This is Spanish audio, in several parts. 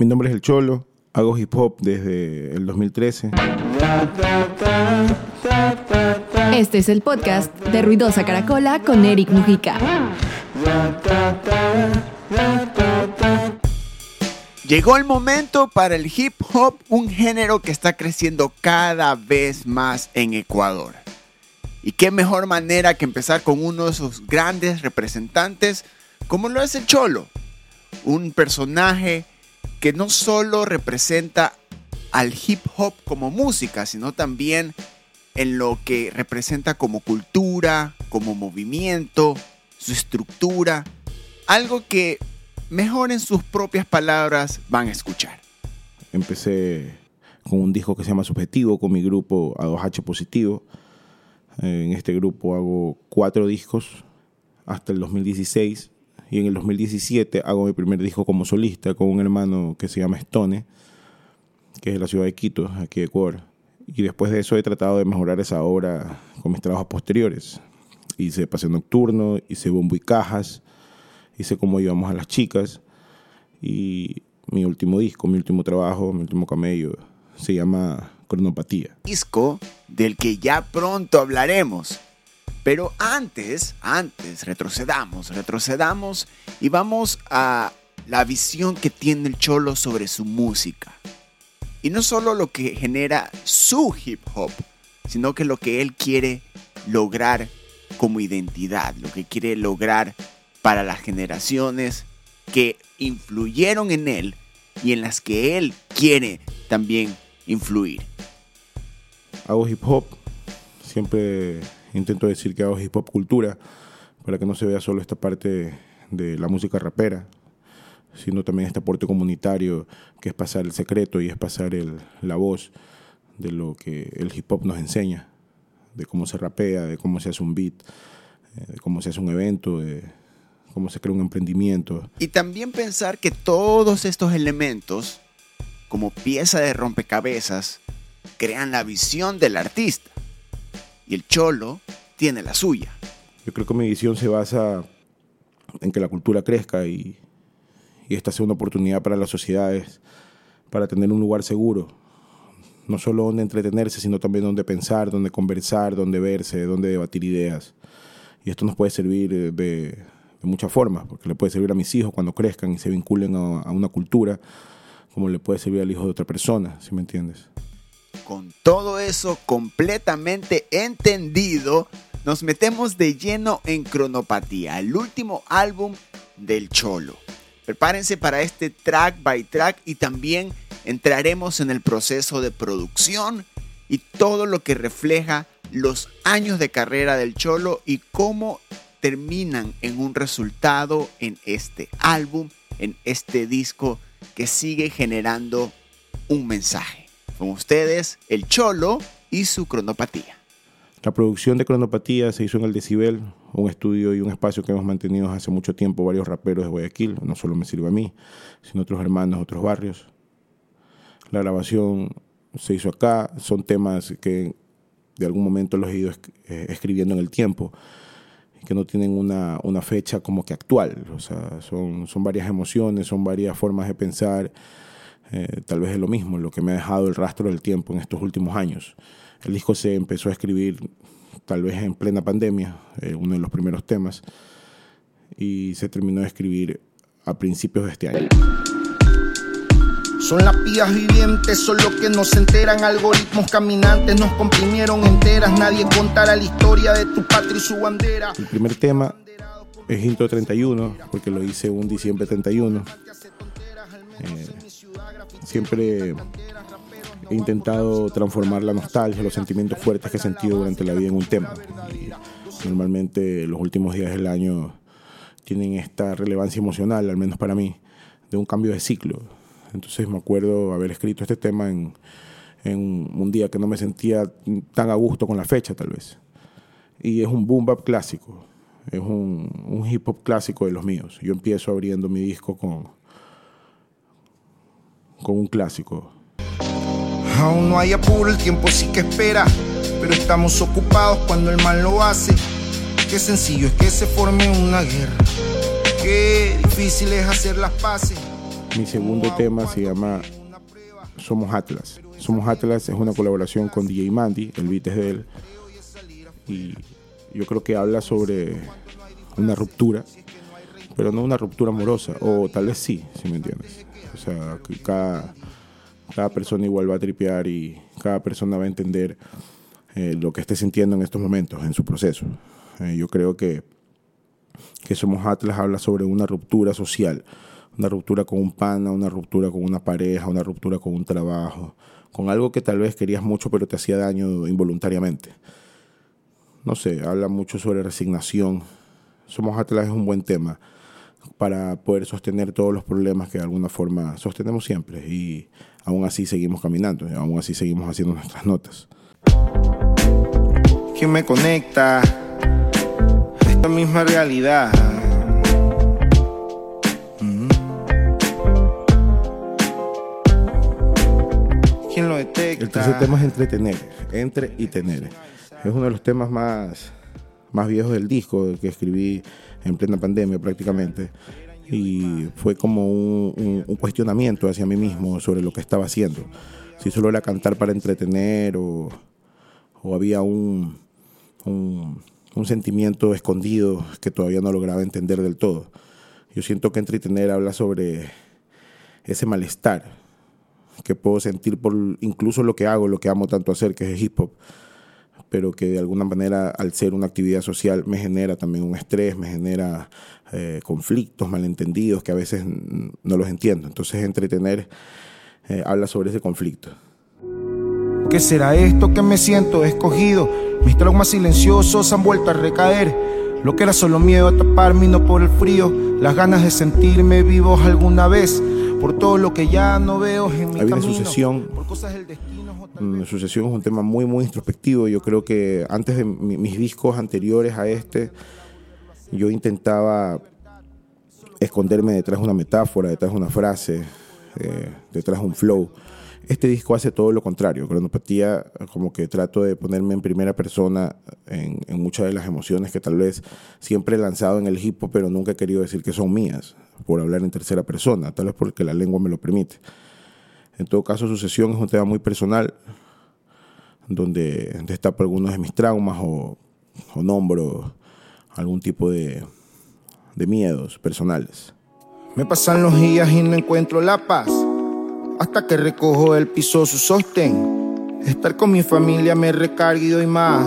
Mi nombre es El Cholo, hago hip hop desde el 2013. Este es el podcast de Ruidosa Caracola con Eric Mujica. Llegó el momento para el hip hop, un género que está creciendo cada vez más en Ecuador. Y qué mejor manera que empezar con uno de sus grandes representantes, como lo es el Cholo, un personaje que no solo representa al hip hop como música, sino también en lo que representa como cultura, como movimiento, su estructura, algo que mejor en sus propias palabras van a escuchar. Empecé con un disco que se llama Subjetivo, con mi grupo A2H Positivo. En este grupo hago cuatro discos hasta el 2016 y en el 2017 hago mi primer disco como solista con un hermano que se llama Stone, que es de la ciudad de Quito, aquí de Ecuador. Y después de eso he tratado de mejorar esa obra con mis trabajos posteriores. Hice Paseo Nocturno, hice Bombo y Cajas, hice Cómo íbamos a las chicas. Y mi último disco, mi último trabajo, mi último camello, se llama Cronopatía. Disco del que ya pronto hablaremos. Pero antes, antes, retrocedamos, retrocedamos y vamos a la visión que tiene el Cholo sobre su música. Y no solo lo que genera su hip hop, sino que lo que él quiere lograr como identidad, lo que quiere lograr para las generaciones que influyeron en él y en las que él quiere también influir. Hago hip hop, siempre intento decir que hago hip hop cultura, para que no se vea solo esta parte de la música rapera, sino también este aporte comunitario que es pasar el secreto y es pasar el, la voz de lo que el hip hop nos enseña, de cómo se rapea, de cómo se hace un beat, eh, de cómo se hace un evento, de cómo se crea un emprendimiento. Y también pensar que todos estos elementos, como pieza de rompecabezas, crean la visión del artista. Y el cholo tiene la suya. Yo creo que mi visión se basa en que la cultura crezca y, esta sea una oportunidad para las sociedades para tener un lugar seguro, no solo donde entretenerse, sino también donde pensar, donde conversar, donde verse, donde debatir ideas. Y esto nos puede servir de, de muchas formas, porque le puede servir a mis hijos cuando crezcan y se vinculen a una cultura, como le puede servir al hijo de otra persona, si me entiendes. Con todo eso completamente entendido, nos metemos de lleno en Cronopatía, el último álbum del Cholo. Prepárense para este track by track y también entraremos en el proceso de producción y todo lo que refleja los años de carrera del Cholo y cómo terminan en un resultado en este álbum, en este disco que sigue generando un mensaje. Con ustedes, el Cholo y su cronopatía. La producción de Cronopatía se hizo en el Decibel, un estudio y un espacio que hemos mantenido hace mucho tiempo varios raperos de Guayaquil. No solo me sirve a mí, sino otros hermanos otros barrios. La grabación se hizo acá. Son temas que de algún momento los he ido escribiendo en el tiempo, que no tienen una, una fecha como que actual. O sea, son, son varias emociones, son varias formas de pensar. Eh, tal vez es lo mismo, lo que me ha dejado el rastro del tiempo en estos últimos años. El disco se empezó a escribir tal vez en plena pandemia, eh, uno de los primeros temas, y se terminó de escribir a principios de este año. Son las pías vivientes, son los que nos enteran, algoritmos caminantes, nos comprimieron enteras, nadie contará la historia de tu patria y su bandera. El primer tema es Intro 31, porque lo hice un diciembre 31. Eh, siempre he intentado transformar la nostalgia, los sentimientos fuertes que he sentido durante la vida en un tema. Normalmente los últimos días del año tienen esta relevancia emocional, al menos para mí, de un cambio de ciclo. Entonces me acuerdo haber escrito este tema en, un día que no me sentía tan a gusto con la fecha, tal vez. Y es un boom bap clásico, es un hip hop clásico de los míos. Yo empiezo abriendo mi disco con, con un clásico. Aún no hay apuro, el tiempo sí que espera, pero estamos ocupados cuando el mal lo hace. Qué sencillo es que se forme una guerra, qué difícil es hacer las paces. Mi segundo tema se llama Somos Atlas. Somos Atlas es una colaboración con DJ Mandy, el beat es de él. Y yo creo que habla sobre una ruptura, pero no una ruptura amorosa, o tal vez sí, si me entiendes. O sea, que cada, cada persona igual va a tripear y cada persona va a entender eh, lo que esté sintiendo en estos momentos, en su proceso. Eh, yo creo que, que Somos Atlas habla sobre una ruptura social, una ruptura con un pana, una ruptura con una pareja, una ruptura con un trabajo, con algo que tal vez querías mucho pero te hacía daño involuntariamente. No sé, habla mucho sobre resignación. Somos Atlas es un buen tema para poder sostener todos los problemas que de alguna forma sostenemos siempre y aún así seguimos caminando, y aún así seguimos haciendo nuestras notas. ¿Quién me conecta? Esta misma realidad. Mm. ¿Quién lo detecta? El tercer tema es entretener, entre y tener. Es uno de los temas más, más viejos del disco que escribí en plena pandemia prácticamente. Y fue como un, cuestionamiento hacia mí mismo sobre lo que estaba haciendo. Si solo era cantar para entretener o, había un, un, un sentimiento escondido que todavía no lograba entender del todo. Yo siento que entretener habla sobre ese malestar que puedo sentir por incluso lo que hago, lo que amo tanto hacer, que es hip hop, pero que de alguna manera al ser una actividad social me genera también un estrés, me genera eh, conflictos, malentendidos que a veces no los entiendo. Entonces entretener eh, habla sobre ese conflicto. ¿Qué será esto que me siento escogido? Mis traumas silenciosos han vuelto a recaer. Lo que era solo miedo a taparme y no por el frío. Las ganas de sentirme vivo alguna vez. Por todo lo que ya no veo en mi Hay una sucesión. Por cosas del destino Mm, vez- Sucesión es un tema muy, muy introspectivo. Yo creo que antes de mi- mis discos anteriores a este, yo intentaba esconderme detrás de una metáfora, detrás de una frase, eh, detrás de un flow. Este disco hace todo lo contrario. Cronopatía, como que trato de ponerme en primera persona en, en muchas de las emociones que tal vez siempre he lanzado en el hip hop, pero nunca he querido decir que son mías, por hablar en tercera persona, tal vez porque la lengua me lo permite. En todo caso, Sucesión es un tema muy personal, donde destapo algunos de mis traumas o, o nombro algún tipo de, de miedos personales. Me pasan los días y no encuentro la paz. Hasta que recojo del piso su sostén. Estar con mi familia me recarga y doy más.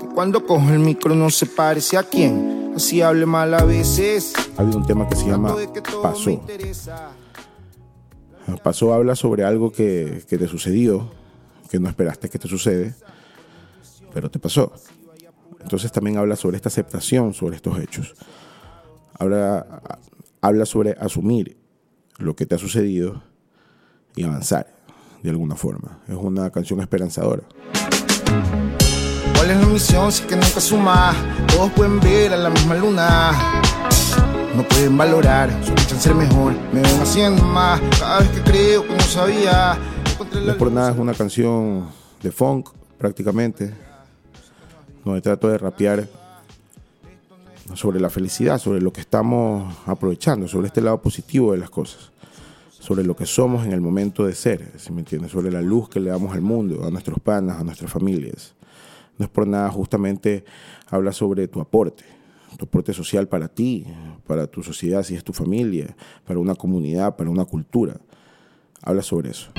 Que cuando cojo el micro no se parece a quién. Así hable mal a veces. Ha habido un tema que se llama Pasó. Pasó habla sobre algo que, que te sucedió, que no esperaste que te sucede, pero te pasó. Entonces también habla sobre esta aceptación sobre estos hechos. Habla, habla sobre asumir lo que te ha sucedido y avanzar de alguna forma. Es una canción esperanzadora. ¿Cuál es la misión si es que nunca suma? Todos pueden ver a la misma luna. No pueden valorar, sospechan ser mejor. Me ven haciendo más. Cada vez que creo que no sabía. encontré No la es por nada, es una canción de funk prácticamente, donde trato de rapear sobre la felicidad, sobre lo que estamos aprovechando, sobre este lado positivo de las cosas, sobre lo que somos en el momento de ser, si me entiendes, sobre la luz que le damos al mundo, a nuestros panas, a nuestras familias. No es por nada, justamente habla sobre tu aporte, tu aporte social para ti, para tu sociedad, si es tu familia, para una comunidad, para una cultura. Habla sobre eso.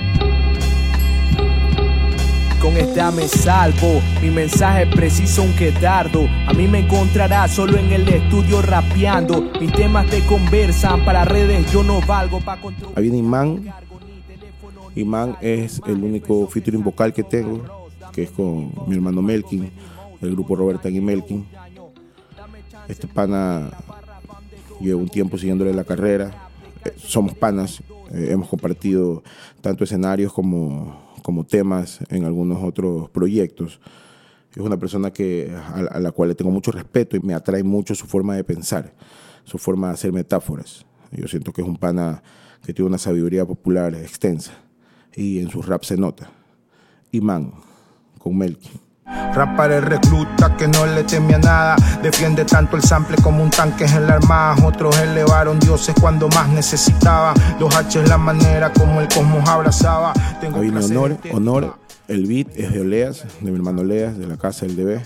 Con esta me salvo, mi mensaje es preciso aunque tardo. A mí me encontrarás solo en el estudio rapeando. Mis temas te conversan para redes, yo no valgo para control. Ahí viene Imán. Imán es el único featuring vocal que tengo, que es con mi hermano Melkin, del grupo Roberta y Melkin. Este pana llevo un tiempo siguiéndole la carrera. Eh, Somos panas, eh, hemos compartido tanto escenarios como, como temas en algunos otros proyectos. Es una persona que, a, a la cual le tengo mucho respeto y me atrae mucho su forma de pensar, su forma de hacer metáforas. Yo siento que es un pana que tiene una sabiduría popular extensa y en sus raps se nota. Imán, con Melky. Rapar el recluta que no le teme a nada. Defiende tanto el sample como un tanque en la armada. Otros elevaron dioses cuando más necesitaba. Los H es la manera como el cosmos abrazaba. Tengo Ahí honor, honor. El beat es de Oleas, de mi hermano Oleas, de la casa del DB.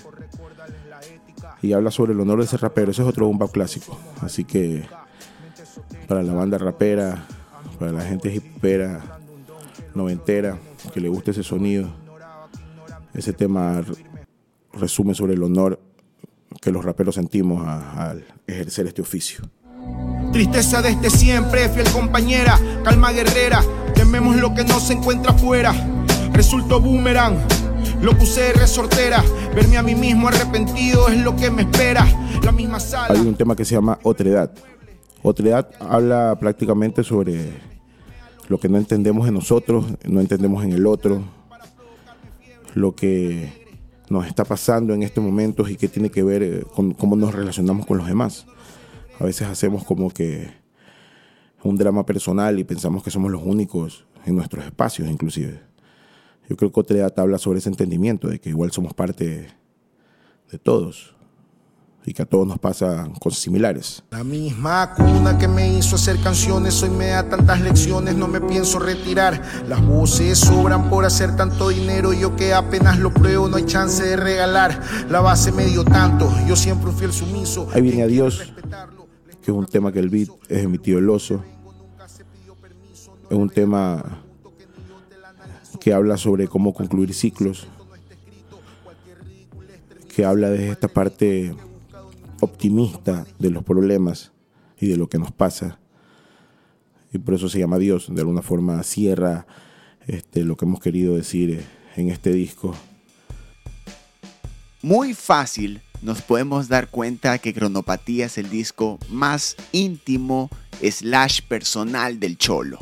Y habla sobre el honor de ser rapero. Ese es otro bomba clásico. Así que para la banda rapera, para la gente hipera, noventera, que le guste ese sonido, ese tema resume sobre el honor que los raperos sentimos al ejercer este oficio. Tristeza desde siempre, fiel compañera, calma guerrera, tememos lo que no se encuentra afuera. Resulto boomerang, lo puse de resortera, verme a mí mismo arrepentido es lo que me espera. La misma sala. Hay un tema que se llama Otredad. Otredad habla prácticamente sobre lo que no entendemos en nosotros, no entendemos en el otro, lo que nos está pasando en estos momentos y que tiene que ver eh, con cómo nos relacionamos con los demás. A veces hacemos como que un drama personal y pensamos que somos los únicos en nuestros espacios inclusive. Yo creo que otra habla sobre ese entendimiento de que igual somos parte de todos y que a todos nos pasa cosas similares. La misma cuna que me hizo hacer canciones, hoy me da tantas lecciones, no me pienso retirar. Las voces sobran por hacer tanto dinero, yo que apenas lo pruebo, no hay chance de regalar. La base me dio tanto, yo siempre un fiel sumiso. Ahí viene a Dios, que es un tema que el beat es de mi tío El Oso. Es un tema que habla sobre cómo concluir ciclos, que habla de esta parte optimista de los problemas y de lo que nos pasa. Y por eso se llama Dios. De alguna forma cierra este, lo que hemos querido decir en este disco. Muy fácil nos podemos dar cuenta que Cronopatía es el disco más íntimo slash personal del Cholo.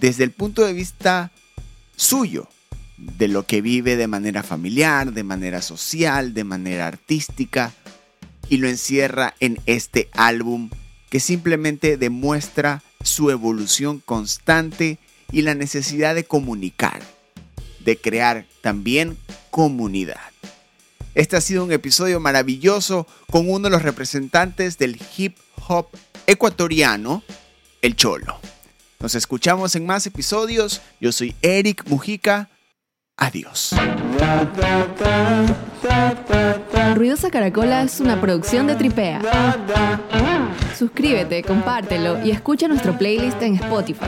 Desde el punto de vista suyo, de lo que vive de manera familiar, de manera social, de manera artística, y lo encierra en este álbum que simplemente demuestra su evolución constante y la necesidad de comunicar, de crear también comunidad. Este ha sido un episodio maravilloso con uno de los representantes del hip hop ecuatoriano, el Cholo. Nos escuchamos en más episodios. Yo soy Eric Mujica. Adiós. Ruidosa Caracola es una producción de Tripea. Suscríbete, compártelo y escucha nuestro playlist en Spotify.